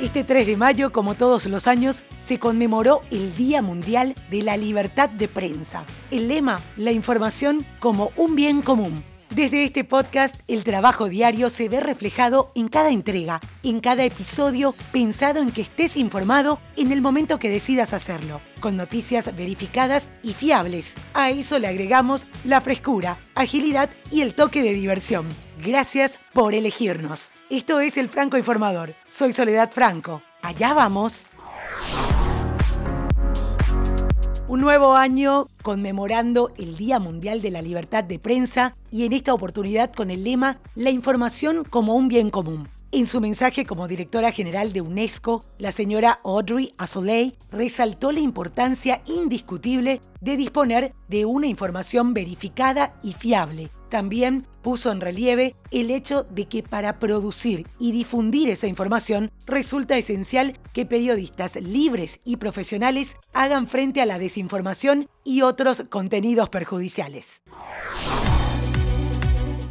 Este 3 de mayo, como todos los años, se conmemoró el Día Mundial de la Libertad de Prensa. El lema, la información como un bien común. Desde este podcast, el trabajo diario se ve reflejado en cada entrega, en cada episodio, pensado en que estés informado en el momento que decidas hacerlo, con noticias verificadas y fiables. A eso le agregamos la frescura, agilidad y el toque de diversión. Gracias por elegirnos. Esto es El Franco Informador. Soy Soledad Franco. Allá vamos. Un nuevo año conmemorando el Día Mundial de la Libertad de Prensa y en esta oportunidad con el lema La información como un bien común. En su mensaje como directora general de UNESCO, la señora Audrey Azoulay resaltó la importancia indiscutible de disponer de una información verificada y fiable. También puso en relieve el hecho de que para producir y difundir esa información resulta esencial que periodistas libres y profesionales hagan frente a la desinformación y otros contenidos perjudiciales.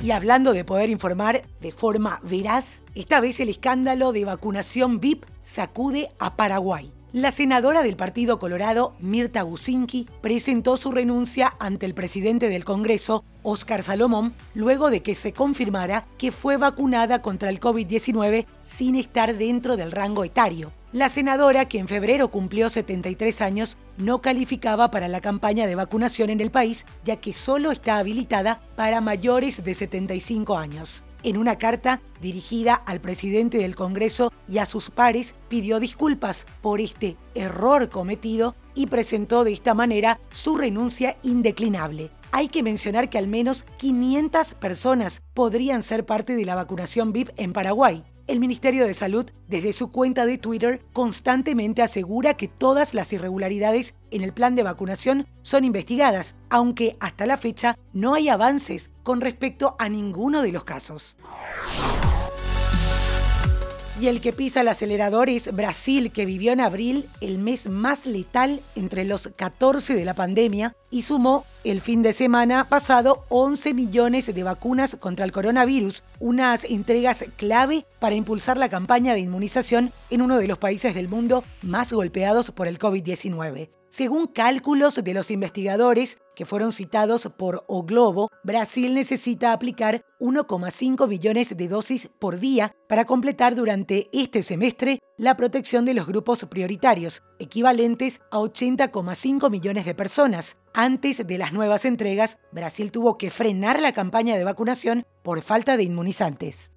Y hablando de poder informar de forma veraz, esta vez el escándalo de vacunación VIP sacude a Paraguay. La senadora del Partido Colorado, Mirta Gusinki, presentó su renuncia ante el presidente del Congreso, Óscar Salomón, luego de que se confirmara que fue vacunada contra el COVID-19 sin estar dentro del rango etario. La senadora, que en febrero cumplió 73 años, no calificaba para la campaña de vacunación en el país, ya que solo está habilitada para mayores de 75 años. En una carta dirigida al presidente del Congreso y a sus pares, pidió disculpas por este error cometido y presentó de esta manera su renuncia indeclinable. Hay que mencionar que al menos 500 personas podrían ser parte de la vacunación VIP en Paraguay el Ministerio de Salud, desde su cuenta de Twitter, constantemente asegura que todas las irregularidades en el plan de vacunación son investigadas, aunque hasta la fecha no hay avances con respecto a ninguno de los casos. Y el que pisa el acelerador es Brasil, que vivió en abril el mes más letal entre los 14 de la pandemia y sumó el fin de semana pasado 11 millones de vacunas contra el coronavirus, unas entregas clave para impulsar la campaña de inmunización en uno de los países del mundo más golpeados por el COVID-19. Según cálculos de los investigadores que fueron citados por O Globo, Brasil necesita aplicar 1,5 millones de dosis por día para completar durante este semestre la protección de los grupos prioritarios, equivalentes a 80,5 millones de personas. Antes de las nuevas entregas, Brasil tuvo que frenar la campaña de vacunación por falta de inmunizantes.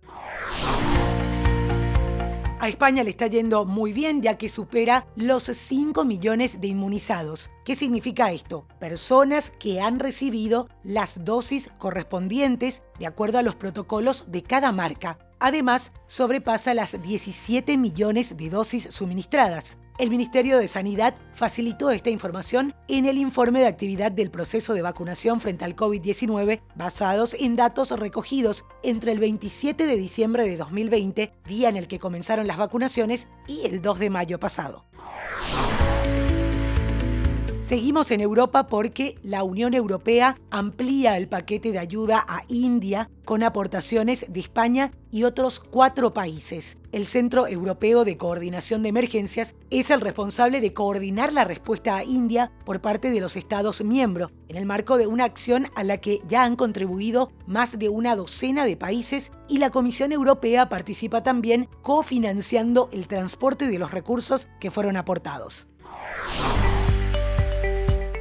A España le está yendo muy bien ya que supera los 5 millones de inmunizados. ¿Qué significa esto? Personas que han recibido las dosis correspondientes de acuerdo a los protocolos de cada marca. Además, sobrepasa las 17 millones de dosis suministradas. El Ministerio de Sanidad facilitó esta información en el informe de actividad del proceso de vacunación frente al COVID-19 basados en datos recogidos entre el 27 de diciembre de 2020, día en el que comenzaron las vacunaciones, y el 2 de mayo pasado. Seguimos en Europa porque la Unión Europea amplía el paquete de ayuda a India con aportaciones de España y otros cuatro países. El Centro Europeo de Coordinación de Emergencias es el responsable de coordinar la respuesta a India por parte de los Estados miembros, en el marco de una acción a la que ya han contribuido más de una docena de países y la Comisión Europea participa también cofinanciando el transporte de los recursos que fueron aportados.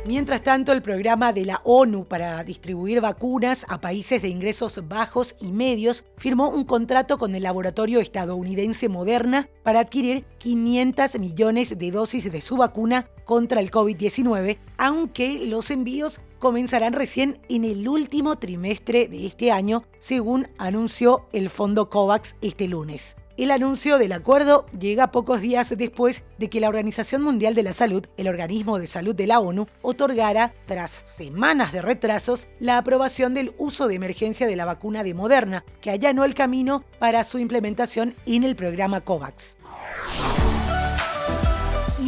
Mientras tanto, el programa de la ONU para distribuir vacunas a países de ingresos bajos y medios firmó un contrato con el laboratorio estadounidense Moderna para adquirir 500 millones de dosis de su vacuna contra el COVID-19, aunque los envíos comenzarán recién en el último trimestre de este año, según anunció el fondo COVAX este lunes. El anuncio del acuerdo llega pocos días después de que la Organización Mundial de la Salud, el organismo de salud de la ONU, otorgara, tras semanas de retrasos, la aprobación del uso de emergencia de la vacuna de Moderna, que allanó el camino para su implementación en el programa COVAX.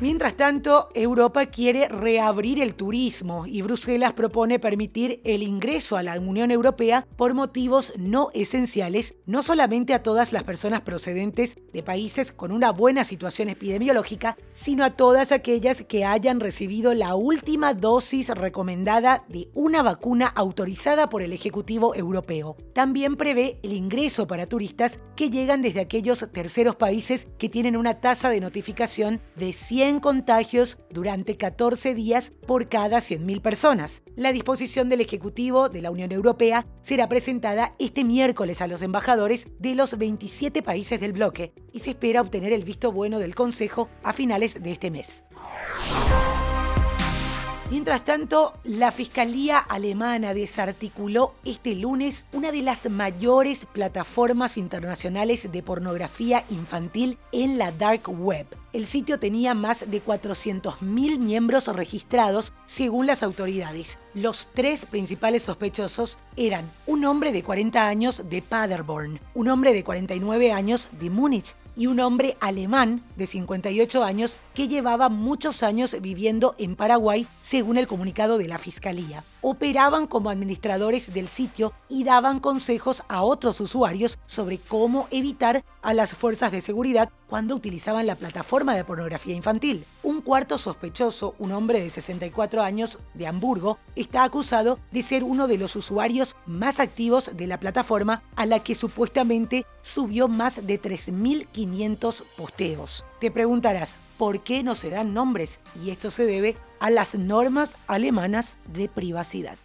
Mientras tanto, Europa quiere reabrir el turismo y Bruselas propone permitir el ingreso a la Unión Europea por motivos no esenciales, no solamente a todas las personas procedentes de países con una buena situación epidemiológica, sino a todas aquellas que hayan recibido la última dosis recomendada de una vacuna autorizada por el Ejecutivo Europeo. También prevé el ingreso para turistas que llegan desde aquellos terceros países que tienen una tasa de notificación de 100 contagios durante 14 días por cada 100.000 personas. La disposición del Ejecutivo de la Unión Europea será presentada este miércoles a los embajadores de los 27 países del bloque y se espera obtener el visto bueno del Consejo a finales de este mes. Mientras tanto, la Fiscalía alemana desarticuló este lunes una de las mayores plataformas internacionales de pornografía infantil en la dark web. El sitio tenía más de 400.000 miembros registrados según las autoridades. Los tres principales sospechosos eran un hombre de 40 años de Paderborn, un hombre de 49 años de Múnich y un hombre alemán de 58 años que llevaba muchos años viviendo en Paraguay, según el comunicado de la Fiscalía. Operaban como administradores del sitio y daban consejos a otros usuarios sobre cómo evitar a las fuerzas de seguridad cuando utilizaban la plataforma de pornografía infantil. Un cuarto sospechoso, un hombre de 64 años de Hamburgo, está acusado de ser uno de los usuarios más activos de la plataforma a la que supuestamente subió más de 3.500 posteos. Te preguntarás, ¿por qué no se dan nombres? Y esto se debe a las normas alemanas de privacidad.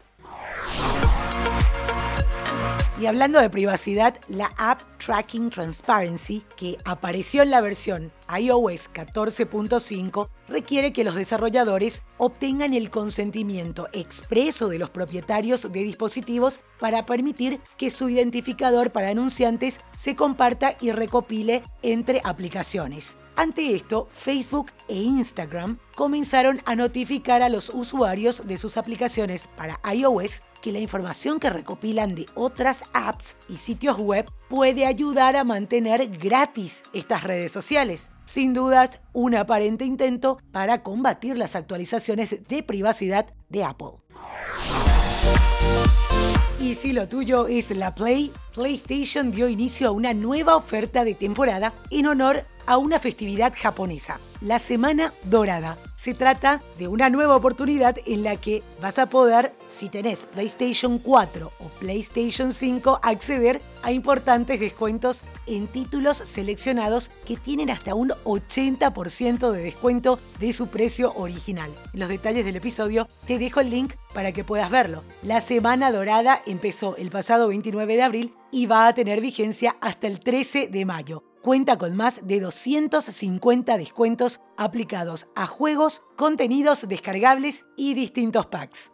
Y hablando de privacidad, la app Tracking Transparency, que apareció en la versión iOS 14.5, requiere que los desarrolladores obtengan el consentimiento expreso de los propietarios de dispositivos para permitir que su identificador para anunciantes se comparta y recopile entre aplicaciones. Ante esto, Facebook e Instagram comenzaron a notificar a los usuarios de sus aplicaciones para iOS que la información que recopilan de otras apps y sitios web puede ayudar a mantener gratis estas redes sociales. Sin dudas, un aparente intento para combatir las actualizaciones de privacidad de Apple. Y si lo tuyo es la Play, PlayStation dio inicio a una nueva oferta de temporada en honor a una festividad japonesa, la Semana Dorada. Se trata de una nueva oportunidad en la que vas a poder, si tenés PlayStation 4 o PlayStation 5, acceder a importantes descuentos en títulos seleccionados que tienen hasta un 80% de descuento de su precio original. En los detalles del episodio te dejo el link para que puedas verlo. La Semana Dorada empezó el pasado 29 de abril y va a tener vigencia hasta el 13 de mayo. Cuenta con más de 250 descuentos aplicados a juegos, contenidos descargables y distintos packs.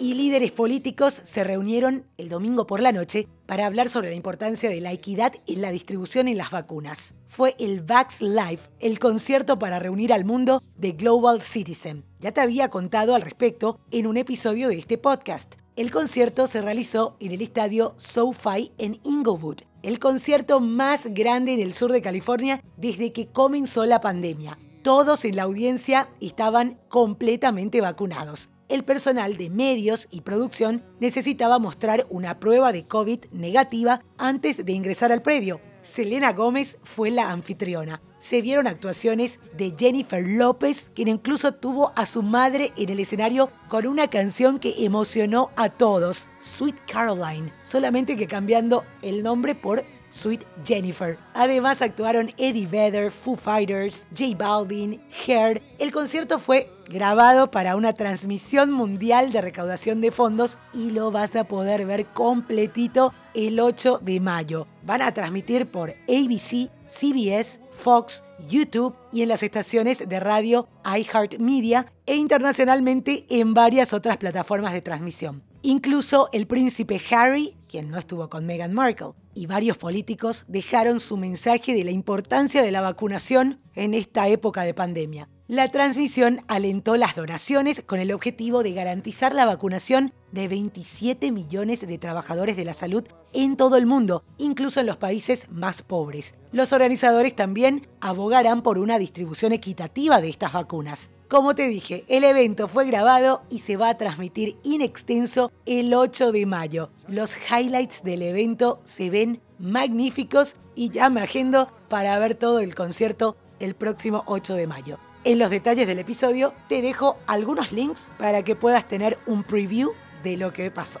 Y líderes políticos se reunieron el domingo por la noche para hablar sobre la importancia de la equidad en la distribución en las vacunas. Fue el Vax Live, el concierto para reunir al mundo de Global Citizen. Ya te había contado al respecto en un episodio de este podcast. El concierto se realizó en el estadio SoFi en Inglewood, el concierto más grande en el sur de California desde que comenzó la pandemia. Todos en la audiencia estaban completamente vacunados el personal de medios y producción necesitaba mostrar una prueba de COVID negativa antes de ingresar al predio. Selena Gómez fue la anfitriona. Se vieron actuaciones de Jennifer López, quien incluso tuvo a su madre en el escenario con una canción que emocionó a todos, Sweet Caroline, solamente que cambiando el nombre por Sweet Jennifer. Además actuaron Eddie Vedder, Foo Fighters, J Balvin, Hair. El concierto fue grabado para una transmisión mundial de recaudación de fondos y lo vas a poder ver completito el 8 de mayo. Van a transmitir por ABC, CBS, Fox, YouTube y en las estaciones de radio iHeartMedia e internacionalmente en varias otras plataformas de transmisión. Incluso el príncipe Harry, quien no estuvo con Meghan Markle, y varios políticos dejaron su mensaje de la importancia de la vacunación en esta época de pandemia. La transmisión alentó las donaciones con el objetivo de garantizar la vacunación de 27 millones de trabajadores de la salud en todo el mundo, incluso en los países más pobres. Los organizadores también abogarán por una distribución equitativa de estas vacunas. Como te dije, el evento fue grabado y se va a transmitir in extenso el 8 de mayo. Los highlights del evento se ven magníficos y ya me agendo para ver todo el concierto el próximo 8 de mayo. En los detalles del episodio te dejo algunos links para que puedas tener un preview de lo que pasó.